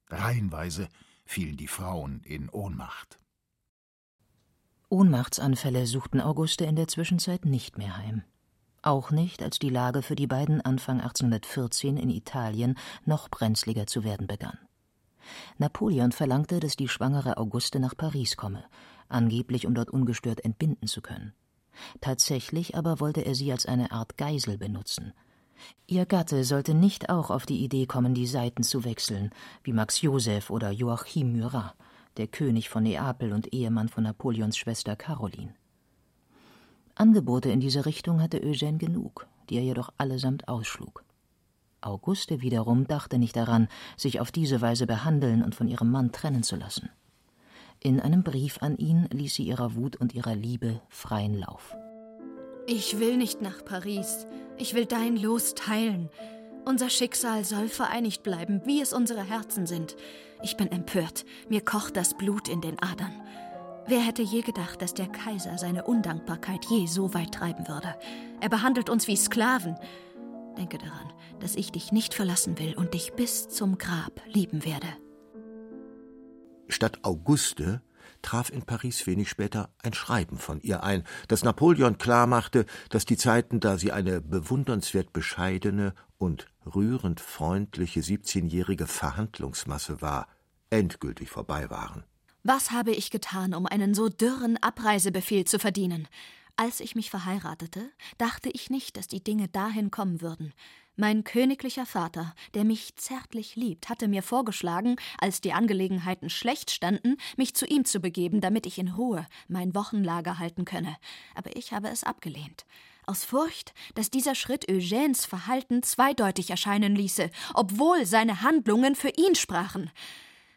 Reihenweise fielen die Frauen in Ohnmacht. Ohnmachtsanfälle suchten Auguste in der Zwischenzeit nicht mehr heim. Auch nicht, als die Lage für die beiden Anfang 1814 in Italien noch brenzliger zu werden begann. Napoleon verlangte, dass die schwangere Auguste nach Paris komme, angeblich um dort ungestört entbinden zu können. Tatsächlich aber wollte er sie als eine Art Geisel benutzen – Ihr Gatte sollte nicht auch auf die Idee kommen, die Seiten zu wechseln, wie Max Joseph oder Joachim Murat, der König von Neapel und Ehemann von Napoleons Schwester Caroline. Angebote in diese Richtung hatte Eugène genug, die er jedoch allesamt ausschlug. Auguste wiederum dachte nicht daran, sich auf diese Weise behandeln und von ihrem Mann trennen zu lassen. In einem Brief an ihn ließ sie ihrer Wut und ihrer Liebe freien Lauf. Ich will nicht nach Paris. Ich will dein Los teilen. Unser Schicksal soll vereinigt bleiben, wie es unsere Herzen sind. Ich bin empört. Mir kocht das Blut in den Adern. Wer hätte je gedacht, dass der Kaiser seine Undankbarkeit je so weit treiben würde? Er behandelt uns wie Sklaven. Denke daran, dass ich dich nicht verlassen will und dich bis zum Grab lieben werde. Statt Auguste traf in Paris wenig später ein Schreiben von ihr ein, das Napoleon klarmachte, dass die Zeiten, da sie eine bewundernswert bescheidene und rührend freundliche siebzehnjährige Verhandlungsmasse war, endgültig vorbei waren. Was habe ich getan, um einen so dürren Abreisebefehl zu verdienen? Als ich mich verheiratete, dachte ich nicht, dass die Dinge dahin kommen würden. Mein königlicher Vater, der mich zärtlich liebt, hatte mir vorgeschlagen, als die Angelegenheiten schlecht standen, mich zu ihm zu begeben, damit ich in Ruhe mein Wochenlager halten könne. Aber ich habe es abgelehnt. Aus Furcht, dass dieser Schritt Eugènes Verhalten zweideutig erscheinen ließe, obwohl seine Handlungen für ihn sprachen.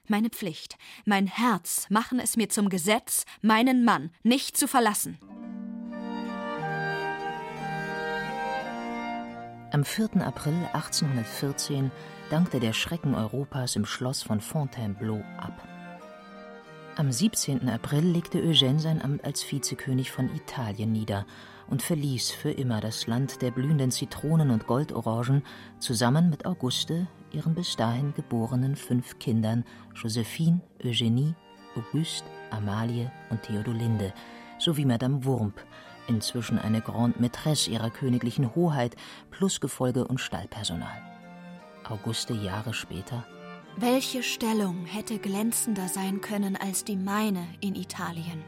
Meine Pflicht, mein Herz machen es mir zum Gesetz, meinen Mann nicht zu verlassen. Am 4. April 1814 dankte der Schrecken Europas im Schloss von Fontainebleau ab. Am 17. April legte Eugène sein Amt als Vizekönig von Italien nieder und verließ für immer das Land der blühenden Zitronen und Goldorangen zusammen mit Auguste, ihren bis dahin geborenen fünf Kindern Josephine, Eugenie, Auguste, Amalie und Theodolinde sowie Madame Wurmp, inzwischen eine Grande Maîtresse ihrer königlichen Hoheit, plus Gefolge und Stallpersonal. Auguste Jahre später. Welche Stellung hätte glänzender sein können als die meine in Italien?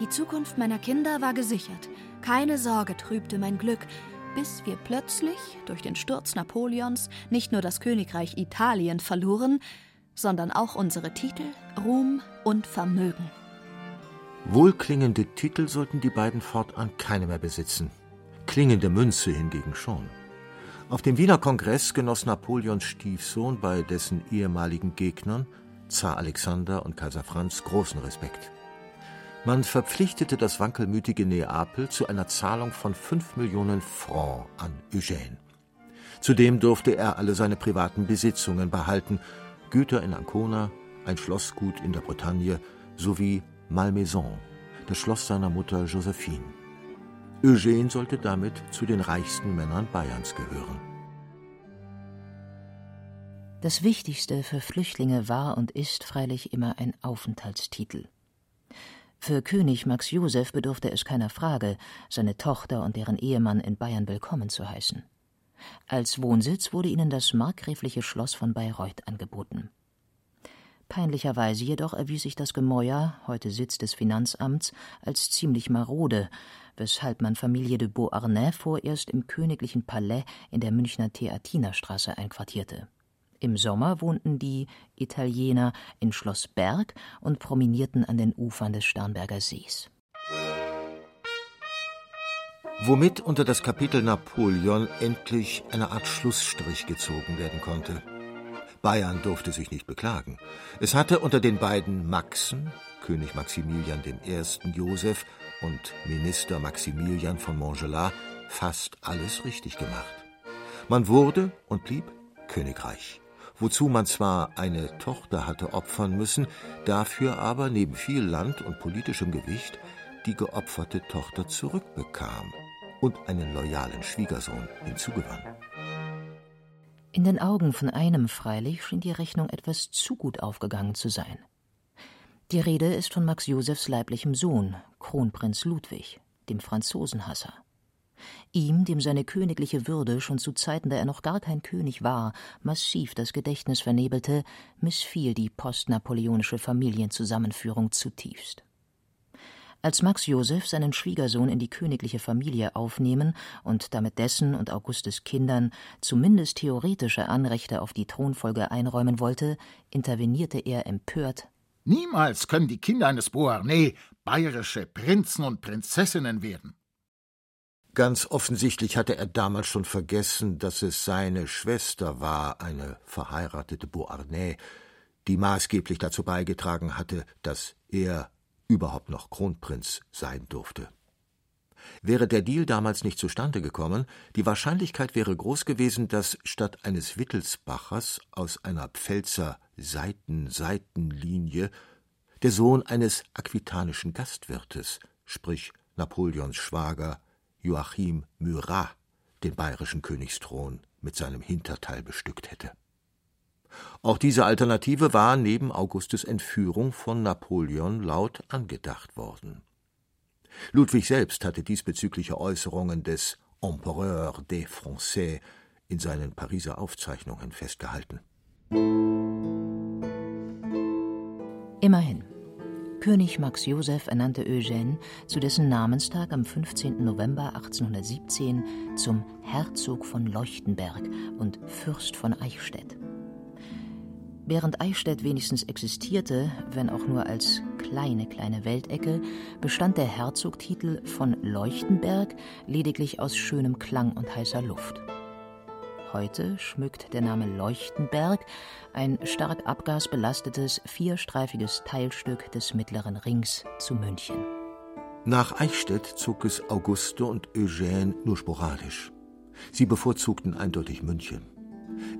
Die Zukunft meiner Kinder war gesichert. Keine Sorge trübte mein Glück, bis wir plötzlich durch den Sturz Napoleons nicht nur das Königreich Italien verloren, sondern auch unsere Titel, Ruhm und Vermögen. Wohlklingende Titel sollten die beiden fortan keine mehr besitzen. Klingende Münze hingegen schon. Auf dem Wiener Kongress genoss Napoleons Stiefsohn bei dessen ehemaligen Gegnern, Zar Alexander und Kaiser Franz, großen Respekt. Man verpflichtete das wankelmütige Neapel zu einer Zahlung von fünf Millionen Francs an Eugène. Zudem durfte er alle seine privaten Besitzungen behalten, Güter in Ancona, ein Schlossgut in der Bretagne sowie Malmaison, das Schloss seiner Mutter Josephine. Eugène sollte damit zu den reichsten Männern Bayerns gehören. Das Wichtigste für Flüchtlinge war und ist freilich immer ein Aufenthaltstitel. Für König Max Joseph bedurfte es keiner Frage, seine Tochter und deren Ehemann in Bayern willkommen zu heißen. Als Wohnsitz wurde ihnen das markgräfliche Schloss von Bayreuth angeboten. Peinlicherweise jedoch erwies sich das Gemäuer, heute Sitz des Finanzamts, als ziemlich marode, weshalb man Familie de Beauharnais vorerst im königlichen Palais in der Münchner Theatinerstraße einquartierte. Im Sommer wohnten die Italiener in Schloss Berg und promenierten an den Ufern des Starnberger Sees. Womit unter das Kapitel Napoleon endlich eine Art Schlussstrich gezogen werden konnte. Bayern durfte sich nicht beklagen. Es hatte unter den beiden Maxen, König Maximilian I. Joseph und Minister Maximilian von Montgelas, fast alles richtig gemacht. Man wurde und blieb Königreich wozu man zwar eine Tochter hatte opfern müssen, dafür aber neben viel Land und politischem Gewicht die geopferte Tochter zurückbekam und einen loyalen Schwiegersohn hinzugewann. In den Augen von einem freilich schien die Rechnung etwas zu gut aufgegangen zu sein. Die Rede ist von Max Josefs leiblichem Sohn, Kronprinz Ludwig, dem Franzosenhasser. Ihm, dem seine königliche Würde schon zu Zeiten, da er noch gar kein König war, massiv das Gedächtnis vernebelte, missfiel die postnapoleonische Familienzusammenführung zutiefst. Als Max Joseph seinen Schwiegersohn in die königliche Familie aufnehmen und damit dessen und Augustes Kindern zumindest theoretische Anrechte auf die Thronfolge einräumen wollte, intervenierte er empört Niemals können die Kinder eines Beauharnais bayerische Prinzen und Prinzessinnen werden. Ganz offensichtlich hatte er damals schon vergessen, dass es seine Schwester war, eine verheiratete Beauharnais, die maßgeblich dazu beigetragen hatte, dass er überhaupt noch Kronprinz sein durfte. Wäre der Deal damals nicht zustande gekommen, die Wahrscheinlichkeit wäre groß gewesen, dass statt eines Wittelsbachers aus einer Pfälzer Seiten-Seitenlinie der Sohn eines aquitanischen Gastwirtes, sprich Napoleons Schwager, Joachim Murat den bayerischen Königsthron mit seinem Hinterteil bestückt hätte. Auch diese Alternative war neben Augustes Entführung von Napoleon laut angedacht worden. Ludwig selbst hatte diesbezügliche Äußerungen des Empereur des Français in seinen Pariser Aufzeichnungen festgehalten. Immerhin. König Max Joseph ernannte Eugène zu dessen Namenstag am 15. November 1817 zum Herzog von Leuchtenberg und Fürst von Eichstätt. Während Eichstätt wenigstens existierte, wenn auch nur als kleine, kleine Weltecke, bestand der Herzogtitel von Leuchtenberg lediglich aus schönem Klang und heißer Luft. Heute schmückt der Name Leuchtenberg ein stark abgasbelastetes, vierstreifiges Teilstück des mittleren Rings zu München. Nach Eichstätt zog es Auguste und Eugène nur sporadisch. Sie bevorzugten eindeutig München.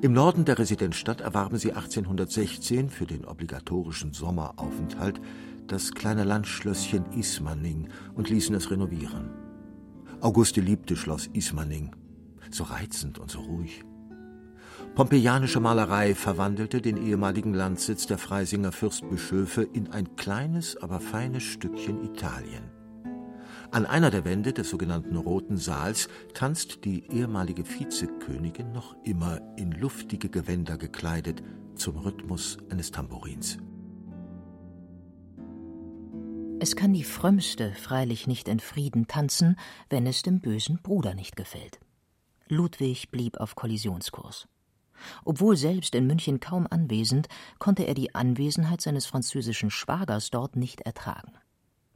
Im Norden der Residenzstadt erwarben sie 1816 für den obligatorischen Sommeraufenthalt das kleine Landschlösschen Ismaning und ließen es renovieren. Auguste liebte Schloss Ismaning so reizend und so ruhig. Pompeianische Malerei verwandelte den ehemaligen Landsitz der Freisinger Fürstbischöfe in ein kleines, aber feines Stückchen Italien. An einer der Wände des sogenannten Roten Saals tanzt die ehemalige Vizekönigin noch immer in luftige Gewänder gekleidet zum Rhythmus eines Tambourins. Es kann die Frömmste freilich nicht in Frieden tanzen, wenn es dem bösen Bruder nicht gefällt. Ludwig blieb auf Kollisionskurs. Obwohl selbst in München kaum anwesend, konnte er die Anwesenheit seines französischen Schwagers dort nicht ertragen.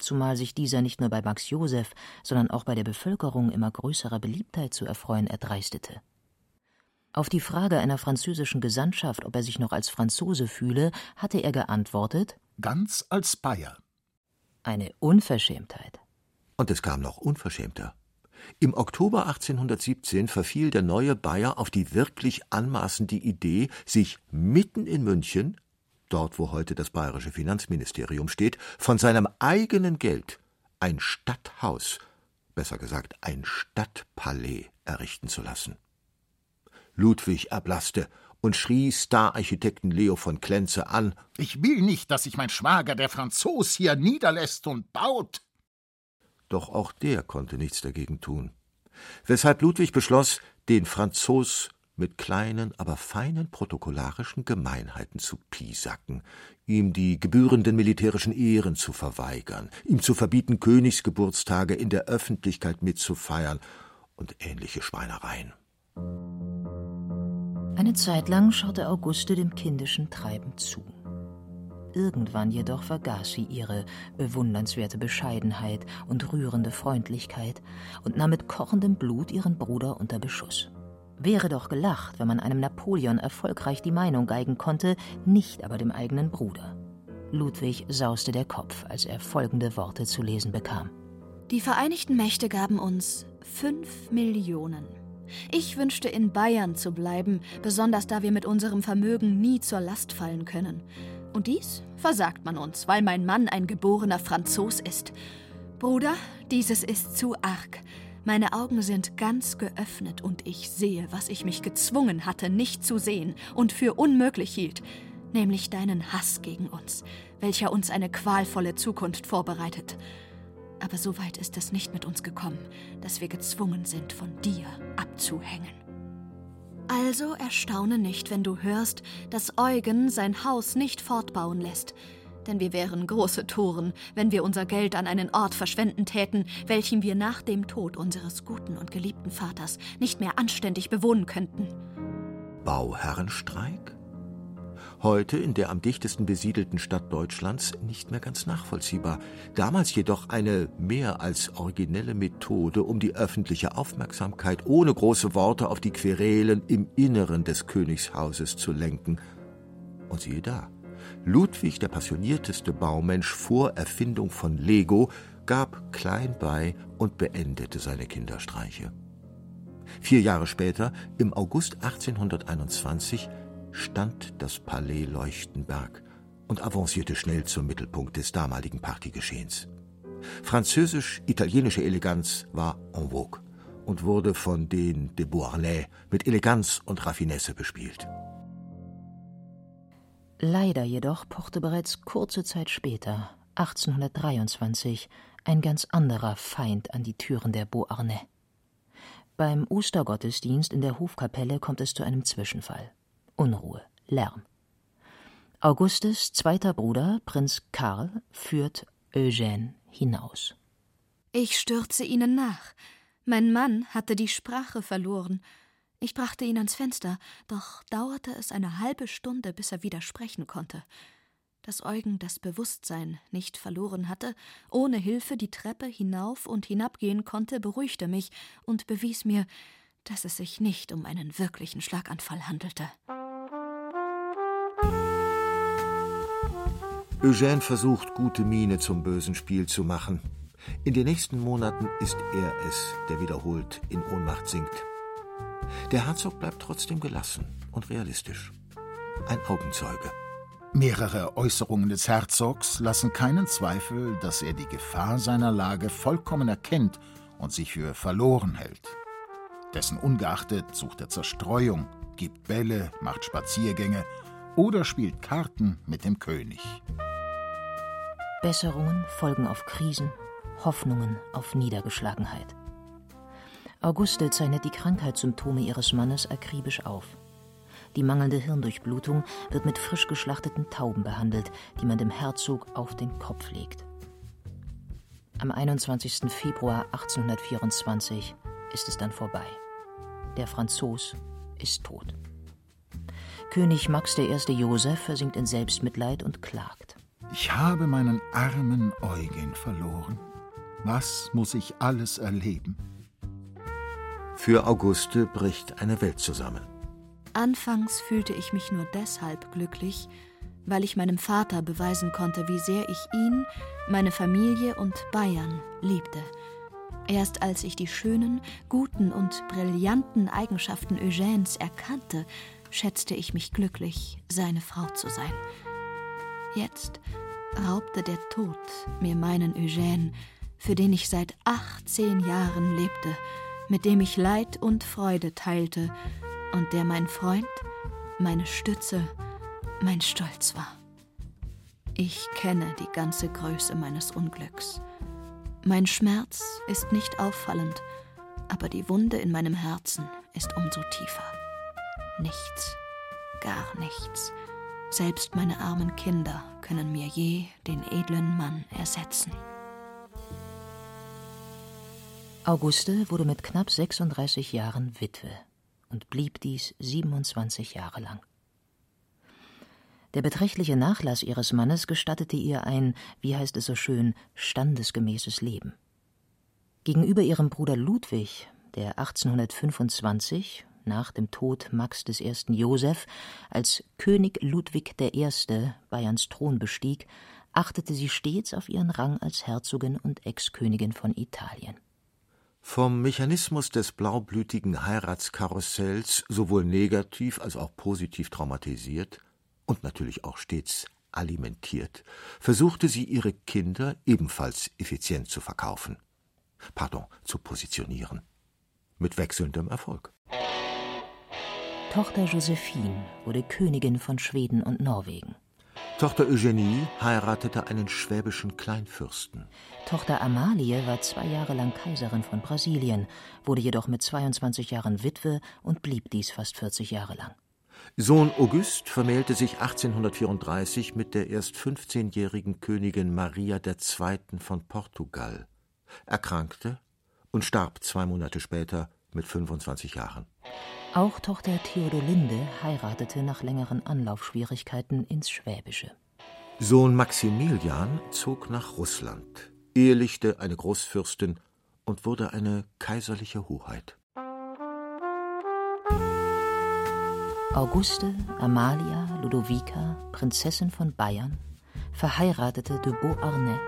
Zumal sich dieser nicht nur bei Max Joseph, sondern auch bei der Bevölkerung immer größerer Beliebtheit zu erfreuen erdreistete. Auf die Frage einer französischen Gesandtschaft, ob er sich noch als Franzose fühle, hatte er geantwortet: Ganz als Bayer. Eine Unverschämtheit. Und es kam noch unverschämter. Im Oktober 1817 verfiel der neue Bayer auf die wirklich anmaßende Idee, sich mitten in München dort wo heute das bayerische Finanzministerium steht, von seinem eigenen Geld ein Stadthaus, besser gesagt ein Stadtpalais errichten zu lassen. Ludwig erblasste und schrie Stararchitekten Leo von Klenze an. Ich will nicht, dass sich mein Schwager, der Franzos, hier niederlässt und baut. Doch auch der konnte nichts dagegen tun. Weshalb Ludwig beschloss, den Franzos mit kleinen, aber feinen protokollarischen Gemeinheiten zu piesacken, ihm die gebührenden militärischen Ehren zu verweigern, ihm zu verbieten, Königsgeburtstage in der Öffentlichkeit mitzufeiern und ähnliche Schweinereien. Eine Zeit lang schaute Auguste dem kindischen Treiben zu. Irgendwann jedoch vergaß sie ihre bewundernswerte Bescheidenheit und rührende Freundlichkeit und nahm mit kochendem Blut ihren Bruder unter Beschuss. Wäre doch gelacht, wenn man einem Napoleon erfolgreich die Meinung geigen konnte, nicht aber dem eigenen Bruder. Ludwig sauste der Kopf, als er folgende Worte zu lesen bekam. Die Vereinigten Mächte gaben uns fünf Millionen. Ich wünschte, in Bayern zu bleiben, besonders da wir mit unserem Vermögen nie zur Last fallen können. Und dies versagt man uns, weil mein Mann ein geborener Franzos ist. Bruder, dieses ist zu arg. Meine Augen sind ganz geöffnet und ich sehe, was ich mich gezwungen hatte, nicht zu sehen und für unmöglich hielt, nämlich deinen Hass gegen uns, welcher uns eine qualvolle Zukunft vorbereitet. Aber so weit ist es nicht mit uns gekommen, dass wir gezwungen sind, von dir abzuhängen. Also erstaune nicht, wenn du hörst, dass Eugen sein Haus nicht fortbauen lässt. Denn wir wären große Toren, wenn wir unser Geld an einen Ort verschwenden täten, welchen wir nach dem Tod unseres guten und geliebten Vaters nicht mehr anständig bewohnen könnten. Bauherrenstreik? heute in der am dichtesten besiedelten Stadt Deutschlands nicht mehr ganz nachvollziehbar, damals jedoch eine mehr als originelle Methode, um die öffentliche Aufmerksamkeit ohne große Worte auf die Querelen im Inneren des Königshauses zu lenken. Und siehe da, Ludwig, der passionierteste Baumensch vor Erfindung von Lego, gab klein bei und beendete seine Kinderstreiche. Vier Jahre später, im August 1821, stand das Palais Leuchtenberg und avancierte schnell zum Mittelpunkt des damaligen Partygeschehens. Französisch-italienische Eleganz war en vogue und wurde von den de Beauharnais mit Eleganz und Raffinesse bespielt. Leider jedoch pochte bereits kurze Zeit später, 1823, ein ganz anderer Feind an die Türen der Beauharnais. Beim Ostergottesdienst in der Hofkapelle kommt es zu einem Zwischenfall. Unruhe, Lärm. Augustes zweiter Bruder, Prinz Karl, führt Eugène hinaus. Ich stürze ihnen nach. Mein Mann hatte die Sprache verloren. Ich brachte ihn ans Fenster, doch dauerte es eine halbe Stunde, bis er wieder sprechen konnte. Dass Eugen das Bewusstsein nicht verloren hatte, ohne Hilfe die Treppe hinauf und hinabgehen konnte, beruhigte mich und bewies mir, dass es sich nicht um einen wirklichen Schlaganfall handelte. Eugène versucht, gute Miene zum bösen Spiel zu machen. In den nächsten Monaten ist er es, der wiederholt in Ohnmacht sinkt. Der Herzog bleibt trotzdem gelassen und realistisch. Ein Augenzeuge. Mehrere Äußerungen des Herzogs lassen keinen Zweifel, dass er die Gefahr seiner Lage vollkommen erkennt und sich für verloren hält. Dessen ungeachtet sucht er Zerstreuung, gibt Bälle, macht Spaziergänge oder spielt Karten mit dem König. Besserungen folgen auf Krisen, Hoffnungen auf Niedergeschlagenheit. Auguste zeichnet die Krankheitssymptome ihres Mannes akribisch auf. Die mangelnde Hirndurchblutung wird mit frisch geschlachteten Tauben behandelt, die man dem Herzog auf den Kopf legt. Am 21. Februar 1824 ist es dann vorbei. Der Franzos ist tot. König Max I. Joseph versinkt in Selbstmitleid und klagt. Ich habe meinen armen Eugen verloren. Was muss ich alles erleben? Für Auguste bricht eine Welt zusammen. Anfangs fühlte ich mich nur deshalb glücklich, weil ich meinem Vater beweisen konnte, wie sehr ich ihn, meine Familie und Bayern liebte. Erst als ich die schönen, guten und brillanten Eigenschaften Eugènes erkannte, schätzte ich mich glücklich, seine Frau zu sein. Jetzt raubte der Tod mir meinen Eugène, für den ich seit 18 Jahren lebte, mit dem ich Leid und Freude teilte und der mein Freund, meine Stütze, mein Stolz war. Ich kenne die ganze Größe meines Unglücks. Mein Schmerz ist nicht auffallend, aber die Wunde in meinem Herzen ist umso tiefer. Nichts, gar nichts, selbst meine armen Kinder können mir je den edlen Mann ersetzen. Auguste wurde mit knapp 36 Jahren Witwe und blieb dies 27 Jahre lang. Der beträchtliche Nachlass ihres Mannes gestattete ihr ein, wie heißt es so schön, standesgemäßes Leben. Gegenüber ihrem Bruder Ludwig, der 1825 nach dem Tod Max I. Joseph als König Ludwig I. Bayerns Thron bestieg, achtete sie stets auf ihren Rang als Herzogin und Ex-Königin von Italien. Vom Mechanismus des blaublütigen Heiratskarussells sowohl negativ als auch positiv traumatisiert und natürlich auch stets alimentiert, versuchte sie ihre Kinder ebenfalls effizient zu verkaufen. Pardon, zu positionieren. Mit wechselndem Erfolg. Tochter Josephine wurde Königin von Schweden und Norwegen. Tochter Eugenie heiratete einen schwäbischen Kleinfürsten. Tochter Amalie war zwei Jahre lang Kaiserin von Brasilien, wurde jedoch mit 22 Jahren Witwe und blieb dies fast 40 Jahre lang. Sohn August vermählte sich 1834 mit der erst 15-jährigen Königin Maria II. von Portugal, erkrankte und starb zwei Monate später mit 25 Jahren. Auch Tochter Theodolinde heiratete nach längeren Anlaufschwierigkeiten ins Schwäbische. Sohn Maximilian zog nach Russland, ehelichte eine Großfürstin und wurde eine kaiserliche Hoheit. Auguste Amalia Ludovica, Prinzessin von Bayern, verheiratete de Beauharnais,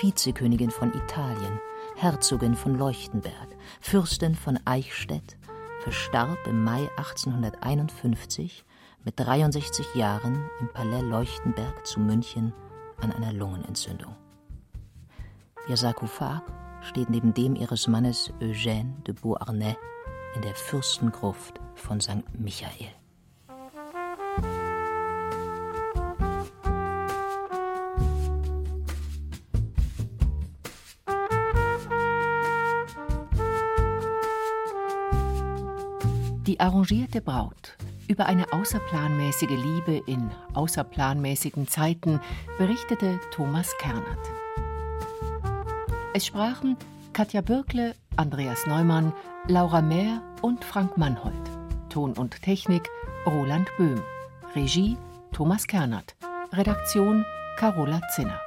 Vizekönigin von Italien, Herzogin von Leuchtenberg, Fürstin von Eichstätt verstarb im Mai 1851 mit 63 Jahren im Palais Leuchtenberg zu München an einer Lungenentzündung. Ihr Sarkophag steht neben dem ihres Mannes Eugène de Beauharnais in der Fürstengruft von St. Michael. Die arrangierte Braut. Über eine außerplanmäßige Liebe in außerplanmäßigen Zeiten berichtete Thomas Kernert. Es sprachen Katja Bürkle, Andreas Neumann, Laura Mehr und Frank Mannhold. Ton und Technik Roland Böhm. Regie Thomas Kernert. Redaktion Carola Zinner.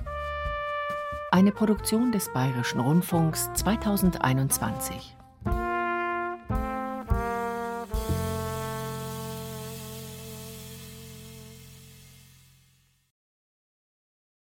Eine Produktion des Bayerischen Rundfunks 2021.